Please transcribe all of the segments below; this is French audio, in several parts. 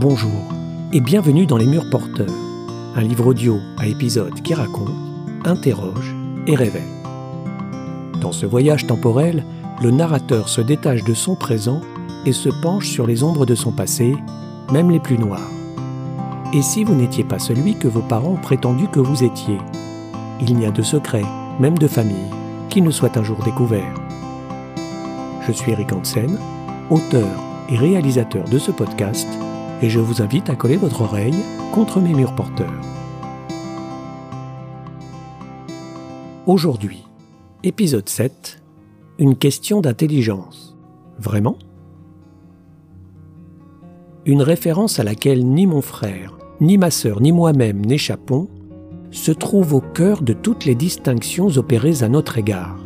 Bonjour et bienvenue dans Les Murs Porteurs, un livre audio à épisodes qui raconte, interroge et révèle. Dans ce voyage temporel, le narrateur se détache de son présent et se penche sur les ombres de son passé, même les plus noires. Et si vous n'étiez pas celui que vos parents ont prétendu que vous étiez Il n'y a de secret, même de famille, qui ne soit un jour découvert. Je suis Eric Hansen, auteur et réalisateur de ce podcast, et je vous invite à coller votre oreille contre mes murs porteurs. Aujourd'hui, épisode 7, une question d'intelligence. Vraiment? Une référence à laquelle ni mon frère, ni ma sœur, ni moi-même n'échappons, se trouve au cœur de toutes les distinctions opérées à notre égard,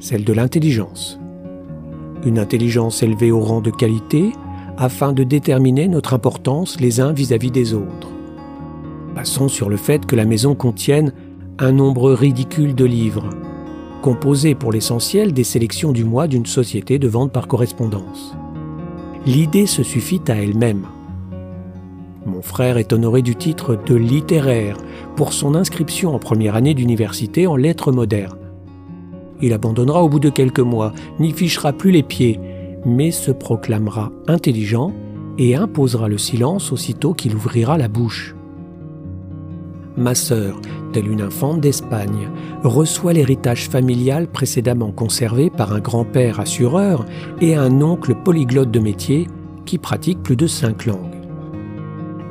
celle de l'intelligence. Une intelligence élevée au rang de qualité afin de déterminer notre importance les uns vis-à-vis des autres. Passons sur le fait que la maison contienne un nombre ridicule de livres, composés pour l'essentiel des sélections du mois d'une société de vente par correspondance. L'idée se suffit à elle-même. Mon frère est honoré du titre de littéraire pour son inscription en première année d'université en lettres modernes. Il abandonnera au bout de quelques mois, n'y fichera plus les pieds, mais se proclamera intelligent et imposera le silence aussitôt qu'il ouvrira la bouche. Ma sœur, telle une infante d'Espagne, reçoit l'héritage familial précédemment conservé par un grand-père assureur et un oncle polyglotte de métier qui pratique plus de cinq langues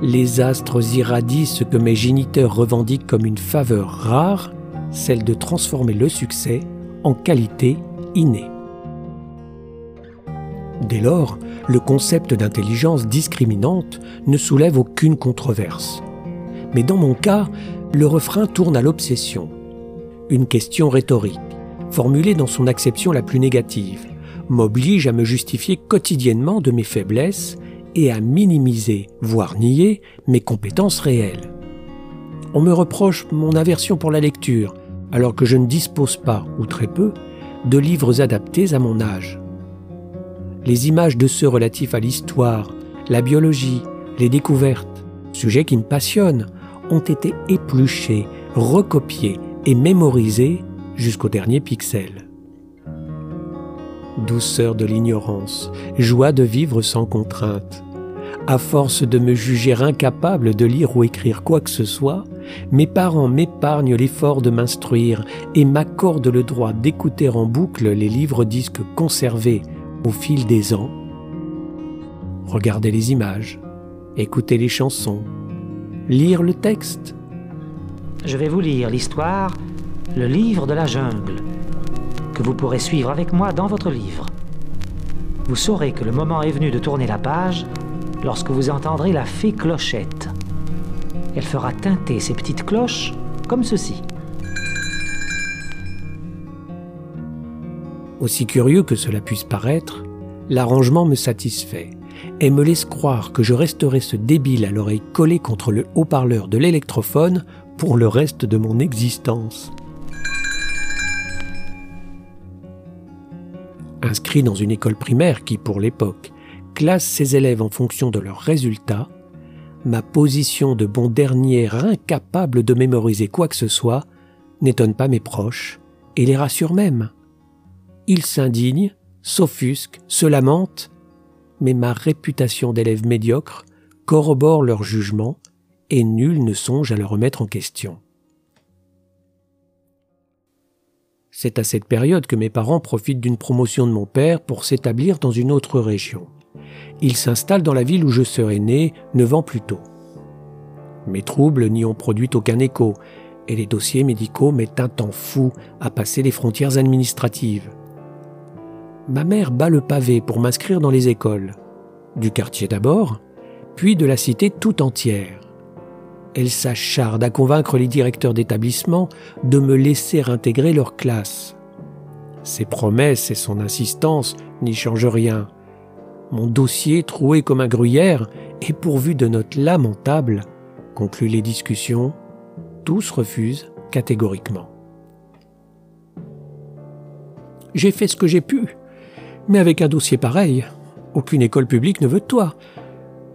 les astres irradient ce que mes géniteurs revendiquent comme une faveur rare, celle de transformer le succès en qualité innée. Dès lors, le concept d'intelligence discriminante ne soulève aucune controverse. Mais dans mon cas, le refrain tourne à l'obsession. Une question rhétorique, formulée dans son acception la plus négative, m'oblige à me justifier quotidiennement de mes faiblesses et à minimiser, voire nier, mes compétences réelles. On me reproche mon aversion pour la lecture, alors que je ne dispose pas, ou très peu, de livres adaptés à mon âge. Les images de ceux relatifs à l'histoire, la biologie, les découvertes, sujets qui me passionnent, ont été épluchés, recopiés et mémorisés jusqu'au dernier pixel. Douceur de l'ignorance, joie de vivre sans contrainte. À force de me juger incapable de lire ou écrire quoi que ce soit, mes parents m'épargnent l'effort de m'instruire et m'accordent le droit d'écouter en boucle les livres-disques conservés au fil des ans. Regarder les images, écouter les chansons, lire le texte. Je vais vous lire l'histoire, le livre de la jungle, que vous pourrez suivre avec moi dans votre livre. Vous saurez que le moment est venu de tourner la page lorsque vous entendrez la fée clochette. Elle fera tinter ses petites cloches comme ceci. Aussi curieux que cela puisse paraître, l'arrangement me satisfait et me laisse croire que je resterai ce débile à l'oreille collée contre le haut-parleur de l'électrophone pour le reste de mon existence. Inscrit dans une école primaire qui, pour l'époque, classe ses élèves en fonction de leurs résultats, ma position de bon dernier incapable de mémoriser quoi que ce soit n'étonne pas mes proches et les rassure même. Ils s'indignent, s'offusquent, se lamentent, mais ma réputation d'élève médiocre corrobore leur jugement et nul ne songe à le remettre en question. C'est à cette période que mes parents profitent d'une promotion de mon père pour s'établir dans une autre région. Ils s'installent dans la ville où je serai né neuf ans plus tôt. Mes troubles n'y ont produit aucun écho, et les dossiers médicaux mettent un temps fou à passer les frontières administratives. Ma mère bat le pavé pour m'inscrire dans les écoles, du quartier d'abord, puis de la cité tout entière. Elle s'acharde à convaincre les directeurs d'établissement de me laisser intégrer leur classe. Ses promesses et son insistance n'y changent rien. Mon dossier, troué comme un gruyère, est pourvu de notes lamentables, concluent les discussions. Tous refusent catégoriquement. J'ai fait ce que j'ai pu, mais avec un dossier pareil, aucune école publique ne veut toi.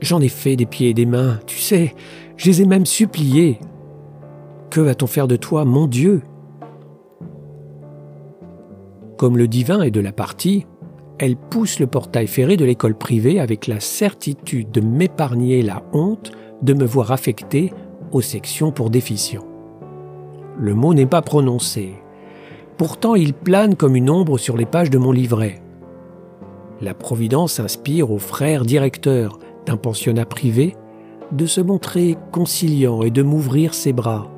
J'en ai fait des pieds et des mains, tu sais, je les ai même suppliés. Que va-t-on faire de toi, mon Dieu? Comme le divin est de la partie, elle pousse le portail ferré de l'école privée avec la certitude de m'épargner la honte de me voir affecté aux sections pour déficients. Le mot n'est pas prononcé. Pourtant, il plane comme une ombre sur les pages de mon livret. La Providence inspire aux frères directeurs d'un pensionnat privé de se montrer conciliant et de m'ouvrir ses bras.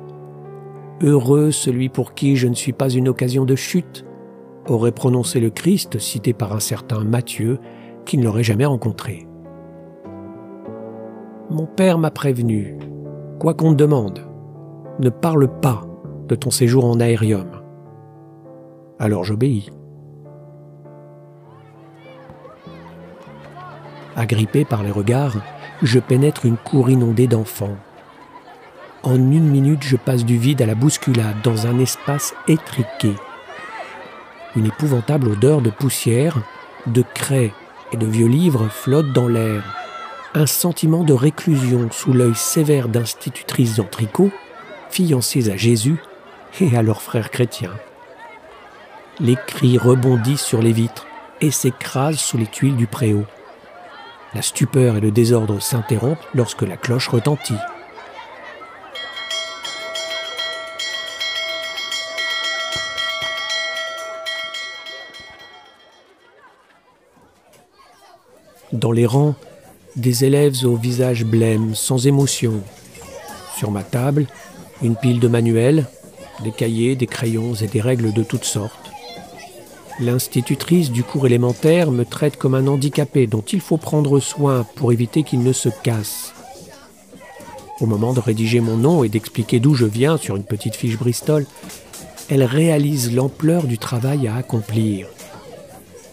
Heureux celui pour qui je ne suis pas une occasion de chute, aurait prononcé le Christ cité par un certain Matthieu qui ne l'aurait jamais rencontré. Mon père m'a prévenu, quoi qu'on te demande, ne parle pas de ton séjour en aérium. Alors j'obéis. Agrippé par les regards, je pénètre une cour inondée d'enfants. En une minute, je passe du vide à la bousculade dans un espace étriqué. Une épouvantable odeur de poussière, de craie et de vieux livres flotte dans l'air. Un sentiment de réclusion sous l'œil sévère d'institutrices en tricot, fiancées à Jésus et à leurs frères chrétiens. Les cris rebondissent sur les vitres et s'écrasent sous les tuiles du préau. La stupeur et le désordre s'interrompent lorsque la cloche retentit. Dans les rangs, des élèves au visage blême, sans émotion. Sur ma table, une pile de manuels, des cahiers, des crayons et des règles de toutes sortes. L'institutrice du cours élémentaire me traite comme un handicapé dont il faut prendre soin pour éviter qu'il ne se casse. Au moment de rédiger mon nom et d'expliquer d'où je viens sur une petite fiche Bristol, elle réalise l'ampleur du travail à accomplir.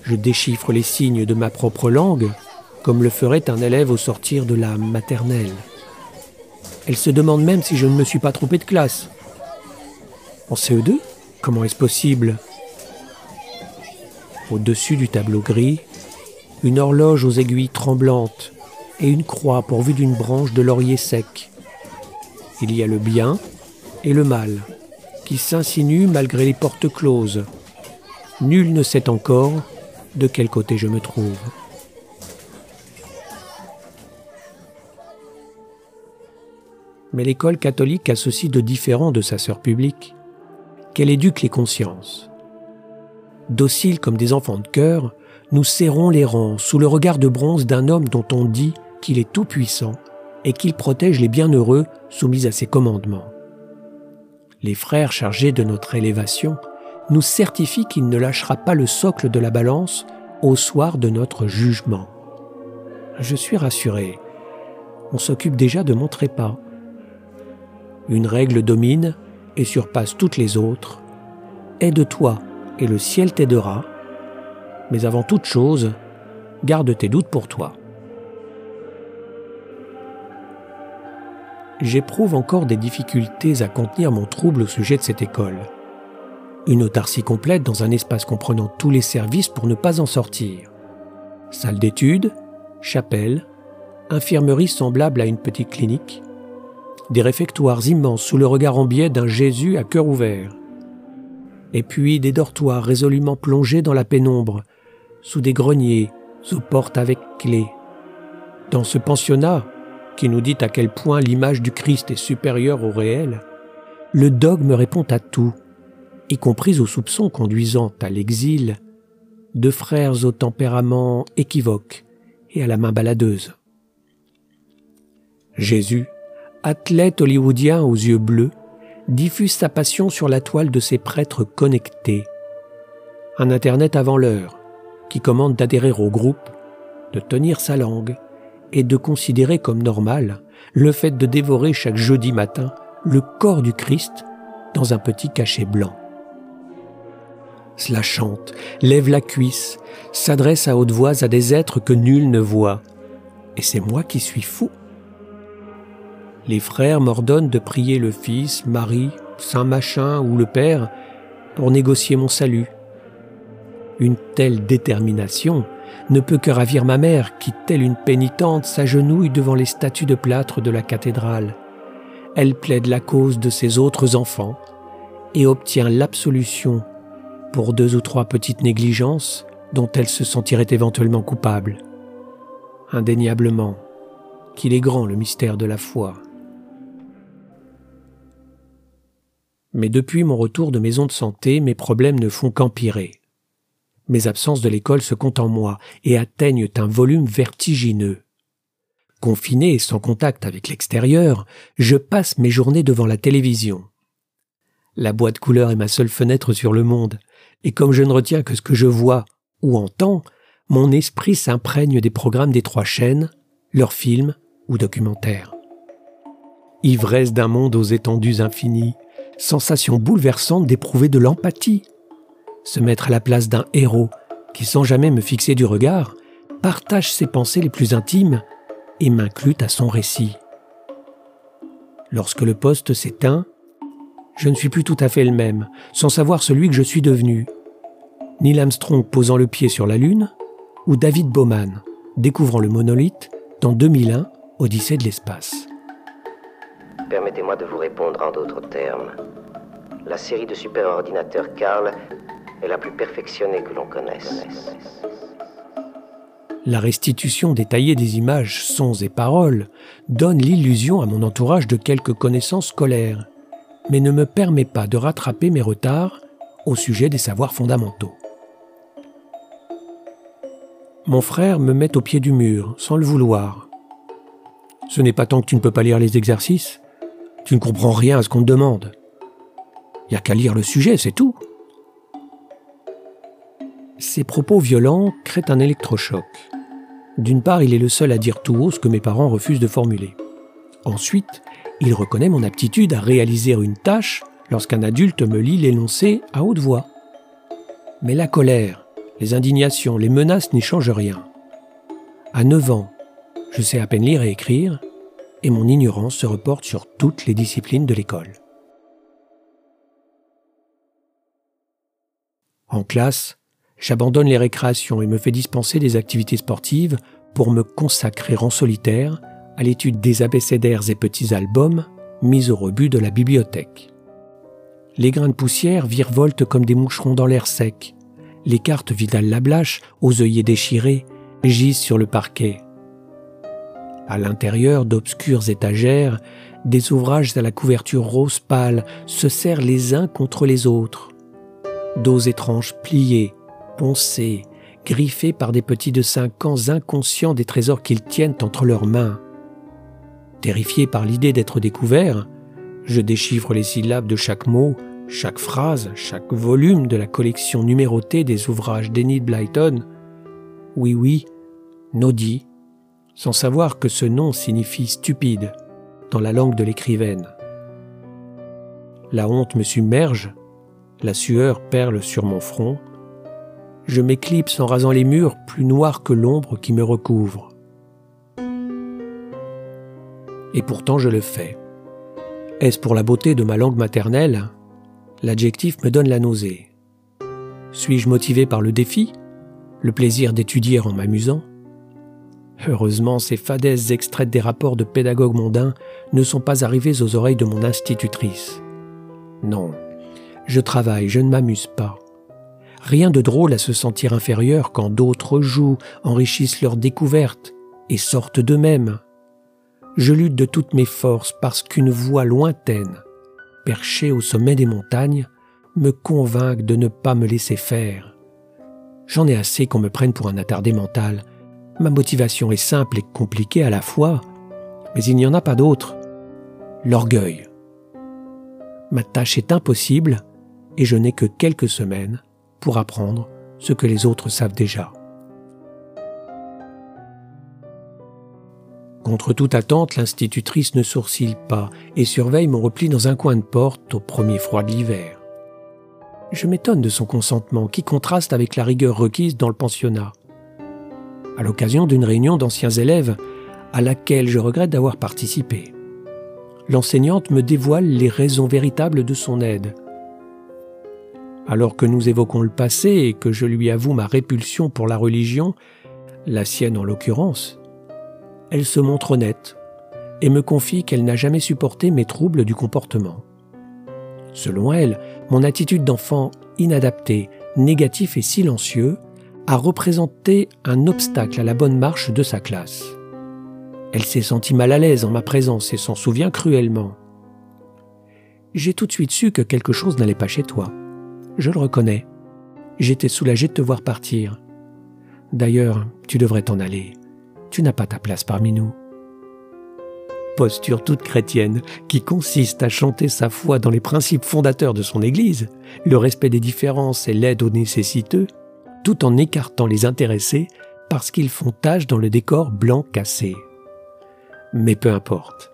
Je déchiffre les signes de ma propre langue, comme le ferait un élève au sortir de la maternelle. Elle se demande même si je ne me suis pas trompé de classe. En CE2 Comment est-ce possible? Au-dessus du tableau gris, une horloge aux aiguilles tremblantes et une croix pourvue d'une branche de laurier sec. Il y a le bien et le mal qui s'insinuent malgré les portes closes. Nul ne sait encore de quel côté je me trouve. Mais l'école catholique a ceci de différent de sa sœur publique, qu'elle éduque les consciences. Dociles comme des enfants de cœur, nous serrons les rangs sous le regard de bronze d'un homme dont on dit qu'il est tout-puissant et qu'il protège les bienheureux soumis à ses commandements. Les frères chargés de notre élévation nous certifient qu'il ne lâchera pas le socle de la balance au soir de notre jugement. Je suis rassuré. On s'occupe déjà de mon trépas. Une règle domine et surpasse toutes les autres. Aide-toi et le ciel t'aidera, mais avant toute chose, garde tes doutes pour toi. J'éprouve encore des difficultés à contenir mon trouble au sujet de cette école. Une autarcie complète dans un espace comprenant tous les services pour ne pas en sortir. Salle d'études, chapelle, infirmerie semblable à une petite clinique, des réfectoires immenses sous le regard en biais d'un Jésus à cœur ouvert, et puis des dortoirs résolument plongés dans la pénombre, sous des greniers, aux portes avec clés. Dans ce pensionnat, qui nous dit à quel point l'image du Christ est supérieure au réel, le dogme répond à tout, y compris aux soupçons conduisant à l'exil de frères au tempérament équivoque et à la main baladeuse. Jésus, athlète hollywoodien aux yeux bleus, diffuse sa passion sur la toile de ses prêtres connectés. Un Internet avant l'heure, qui commande d'adhérer au groupe, de tenir sa langue et de considérer comme normal le fait de dévorer chaque jeudi matin le corps du Christ dans un petit cachet blanc. Cela chante, lève la cuisse, s'adresse à haute voix à des êtres que nul ne voit. Et c'est moi qui suis fou les frères m'ordonnent de prier le Fils, Marie, Saint Machin ou le Père pour négocier mon salut. Une telle détermination ne peut que ravir ma mère qui, telle une pénitente, s'agenouille devant les statues de plâtre de la cathédrale. Elle plaide la cause de ses autres enfants et obtient l'absolution pour deux ou trois petites négligences dont elle se sentirait éventuellement coupable. Indéniablement, qu'il est grand le mystère de la foi. Mais depuis mon retour de maison de santé, mes problèmes ne font qu'empirer. Mes absences de l'école se comptent en moi et atteignent un volume vertigineux. Confiné et sans contact avec l'extérieur, je passe mes journées devant la télévision. La boîte couleur est ma seule fenêtre sur le monde, et comme je ne retiens que ce que je vois ou entends, mon esprit s'imprègne des programmes des trois chaînes, leurs films ou documentaires. Ivresse d'un monde aux étendues infinies, sensation bouleversante d'éprouver de l'empathie, se mettre à la place d'un héros qui, sans jamais me fixer du regard, partage ses pensées les plus intimes et m'inclut à son récit. Lorsque le poste s'éteint, je ne suis plus tout à fait le même, sans savoir celui que je suis devenu. Neil Armstrong posant le pied sur la Lune, ou David Bowman découvrant le monolithe dans 2001, Odyssée de l'espace. Permettez-moi de vous répondre en d'autres termes. La série de superordinateurs Carl est la plus perfectionnée que l'on connaisse. La restitution détaillée des images, sons et paroles donne l'illusion à mon entourage de quelques connaissances scolaires, mais ne me permet pas de rattraper mes retards au sujet des savoirs fondamentaux. Mon frère me met au pied du mur, sans le vouloir. Ce n'est pas tant que tu ne peux pas lire les exercices, tu ne comprends rien à ce qu'on te demande. Il n'y a qu'à lire le sujet, c'est tout. Ces propos violents créent un électrochoc. D'une part, il est le seul à dire tout haut ce que mes parents refusent de formuler. Ensuite, il reconnaît mon aptitude à réaliser une tâche lorsqu'un adulte me lit l'énoncé à haute voix. Mais la colère, les indignations, les menaces n'y changent rien. À 9 ans, je sais à peine lire et écrire, et mon ignorance se reporte sur toutes les disciplines de l'école. En classe, j'abandonne les récréations et me fais dispenser des activités sportives pour me consacrer en solitaire à l'étude des abécédaires et petits albums mis au rebut de la bibliothèque. Les grains de poussière virevoltent comme des moucherons dans l'air sec. Les cartes Vidal-Lablache, aux œillets déchirés, gisent sur le parquet. À l'intérieur d'obscures étagères, des ouvrages à la couverture rose pâle se serrent les uns contre les autres. Dos étranges pliés, poncés, griffés par des petits de cinq ans inconscients des trésors qu'ils tiennent entre leurs mains. Terrifié par l'idée d'être découvert, je déchiffre les syllabes de chaque mot, chaque phrase, chaque volume de la collection numérotée des ouvrages d'Enid Blyton. Oui, oui, Noddy, sans savoir que ce nom signifie stupide dans la langue de l'écrivaine. La honte me submerge, la sueur perle sur mon front, je m'éclipse en rasant les murs plus noirs que l'ombre qui me recouvre. Et pourtant je le fais. Est-ce pour la beauté de ma langue maternelle? L'adjectif me donne la nausée. Suis-je motivé par le défi Le plaisir d'étudier en m'amusant? Heureusement, ces fadaises extraites des rapports de pédagogues mondains ne sont pas arrivées aux oreilles de mon institutrice. Non, je travaille, je ne m'amuse pas. Rien de drôle à se sentir inférieur quand d'autres jouent, enrichissent leurs découvertes et sortent d'eux-mêmes. Je lutte de toutes mes forces parce qu'une voix lointaine, perchée au sommet des montagnes, me convainc de ne pas me laisser faire. J'en ai assez qu'on me prenne pour un attardé mental, Ma motivation est simple et compliquée à la fois, mais il n'y en a pas d'autre. L'orgueil. Ma tâche est impossible et je n'ai que quelques semaines pour apprendre ce que les autres savent déjà. Contre toute attente, l'institutrice ne sourcille pas et surveille mon repli dans un coin de porte au premier froid de l'hiver. Je m'étonne de son consentement qui contraste avec la rigueur requise dans le pensionnat à l'occasion d'une réunion d'anciens élèves à laquelle je regrette d'avoir participé. L'enseignante me dévoile les raisons véritables de son aide. Alors que nous évoquons le passé et que je lui avoue ma répulsion pour la religion, la sienne en l'occurrence, elle se montre honnête et me confie qu'elle n'a jamais supporté mes troubles du comportement. Selon elle, mon attitude d'enfant inadapté, négatif et silencieux a représenté un obstacle à la bonne marche de sa classe. Elle s'est sentie mal à l'aise en ma présence et s'en souvient cruellement. J'ai tout de suite su que quelque chose n'allait pas chez toi. Je le reconnais. J'étais soulagé de te voir partir. D'ailleurs, tu devrais t'en aller. Tu n'as pas ta place parmi nous. Posture toute chrétienne qui consiste à chanter sa foi dans les principes fondateurs de son Église, le respect des différences et l'aide aux nécessiteux, tout en écartant les intéressés parce qu'ils font tâche dans le décor blanc cassé. Mais peu importe.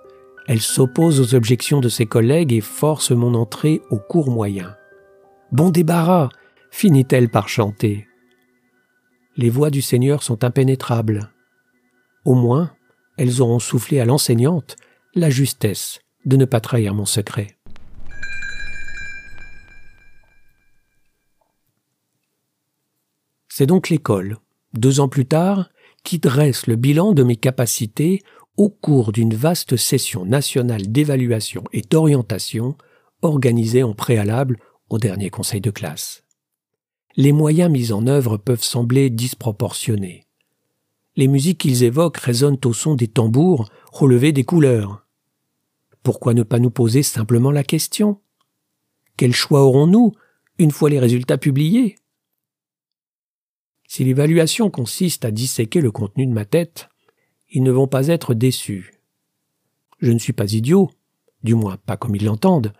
Elle s'oppose aux objections de ses collègues et force mon entrée au cours moyen. Bon débarras, finit-elle par chanter. Les voix du Seigneur sont impénétrables. Au moins, elles auront soufflé à l'enseignante la justesse de ne pas trahir mon secret. C'est donc l'école, deux ans plus tard, qui dresse le bilan de mes capacités au cours d'une vaste session nationale d'évaluation et d'orientation organisée en préalable au dernier conseil de classe. Les moyens mis en œuvre peuvent sembler disproportionnés. Les musiques qu'ils évoquent résonnent au son des tambours relevés des couleurs. Pourquoi ne pas nous poser simplement la question? Quel choix aurons-nous une fois les résultats publiés? Si l'évaluation consiste à disséquer le contenu de ma tête, ils ne vont pas être déçus. Je ne suis pas idiot, du moins pas comme ils l'entendent.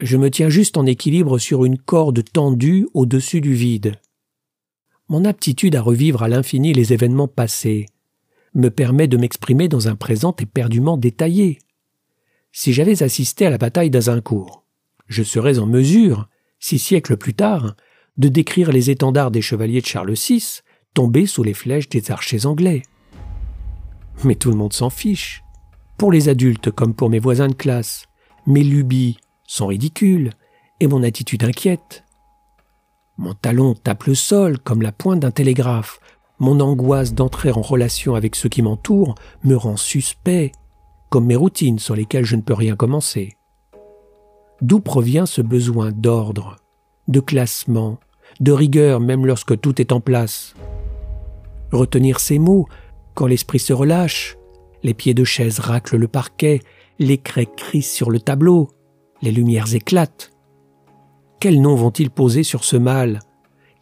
Je me tiens juste en équilibre sur une corde tendue au-dessus du vide. Mon aptitude à revivre à l'infini les événements passés me permet de m'exprimer dans un présent éperdument détaillé. Si j'avais assisté à la bataille d'Azincourt, je serais en mesure, six siècles plus tard, de décrire les étendards des chevaliers de Charles VI tombés sous les flèches des archers anglais. Mais tout le monde s'en fiche. Pour les adultes comme pour mes voisins de classe, mes lubies sont ridicules et mon attitude inquiète. Mon talon tape le sol comme la pointe d'un télégraphe. Mon angoisse d'entrer en relation avec ceux qui m'entourent me rend suspect, comme mes routines sur lesquelles je ne peux rien commencer. D'où provient ce besoin d'ordre, de classement, de rigueur même lorsque tout est en place. Retenir ces mots quand l'esprit se relâche, les pieds de chaise raclent le parquet, les craies crissent sur le tableau, les lumières éclatent. Quels noms vont-ils poser sur ce mal?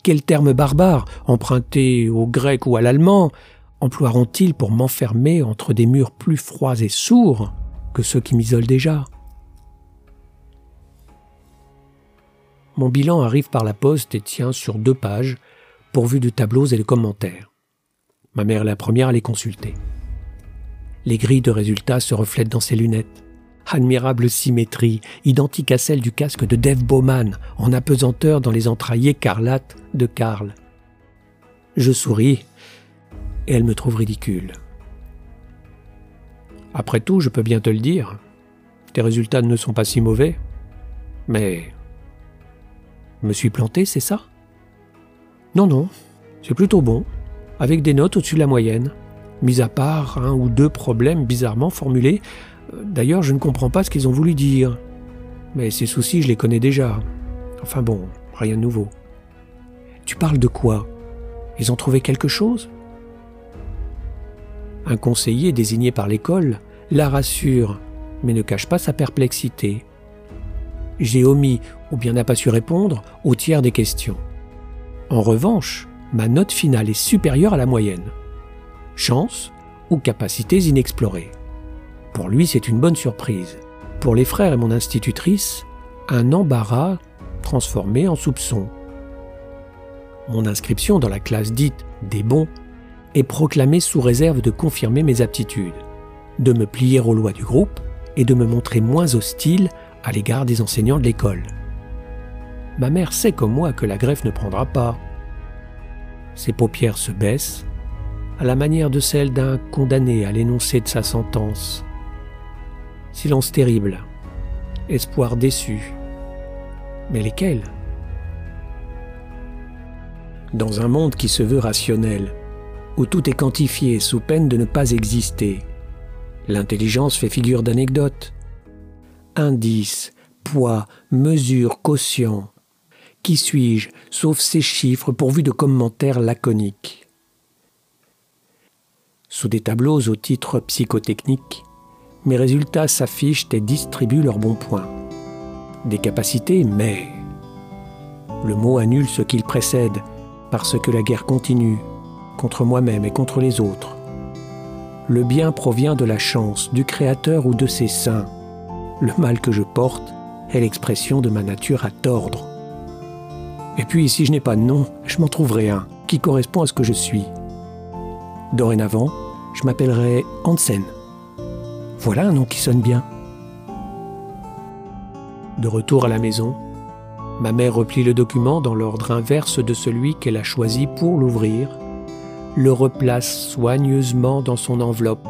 Quels termes barbares, empruntés au grec ou à l'allemand, emploieront-ils pour m'enfermer entre des murs plus froids et sourds que ceux qui m'isolent déjà? Mon bilan arrive par la poste et tient sur deux pages, pourvu de tableaux et de commentaires. Ma mère est la première à les consulter. Les grilles de résultats se reflètent dans ses lunettes. Admirable symétrie, identique à celle du casque de Dave Bowman, en apesanteur dans les entrailles écarlates de Karl. Je souris, et elle me trouve ridicule. Après tout, je peux bien te le dire, tes résultats ne sont pas si mauvais. Mais... Me suis planté, c'est ça? Non, non, c'est plutôt bon avec des notes au-dessus de la moyenne, mis à part un ou deux problèmes bizarrement formulés. D'ailleurs, je ne comprends pas ce qu'ils ont voulu dire. Mais ces soucis, je les connais déjà. Enfin bon, rien de nouveau. Tu parles de quoi? Ils ont trouvé quelque chose? Un conseiller désigné par l'école la rassure, mais ne cache pas sa perplexité. J'ai omis, ou bien n'a pas su répondre, au tiers des questions. En revanche, ma note finale est supérieure à la moyenne. Chance ou capacités inexplorées. Pour lui, c'est une bonne surprise. Pour les frères et mon institutrice, un embarras transformé en soupçon. Mon inscription dans la classe dite des bons est proclamée sous réserve de confirmer mes aptitudes, de me plier aux lois du groupe et de me montrer moins hostile à l'égard des enseignants de l'école. Ma mère sait comme moi que la greffe ne prendra pas, ses paupières se baissent, à la manière de celle d'un condamné à l'énoncé de sa sentence. Silence terrible, espoir déçu. Mais lesquels? Dans un monde qui se veut rationnel, où tout est quantifié sous peine de ne pas exister. L'intelligence fait figure d'anecdote. Indice, poids, mesure, quotient. Qui suis-je, sauf ces chiffres pourvus de commentaires laconiques Sous des tableaux au titre psychotechnique, mes résultats s'affichent et distribuent leurs bons points. Des capacités, mais... Le mot annule ce qu'il précède, parce que la guerre continue, contre moi-même et contre les autres. Le bien provient de la chance, du Créateur ou de ses saints. Le mal que je porte est l'expression de ma nature à tordre. Et puis, si je n'ai pas de nom, je m'en trouverai un qui correspond à ce que je suis. Dorénavant, je m'appellerai Hansen. Voilà un nom qui sonne bien. De retour à la maison, ma mère replie le document dans l'ordre inverse de celui qu'elle a choisi pour l'ouvrir, le replace soigneusement dans son enveloppe,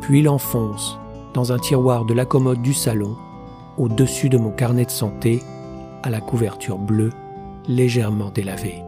puis l'enfonce dans un tiroir de la commode du salon, au-dessus de mon carnet de santé, à la couverture bleue légèrement délavé.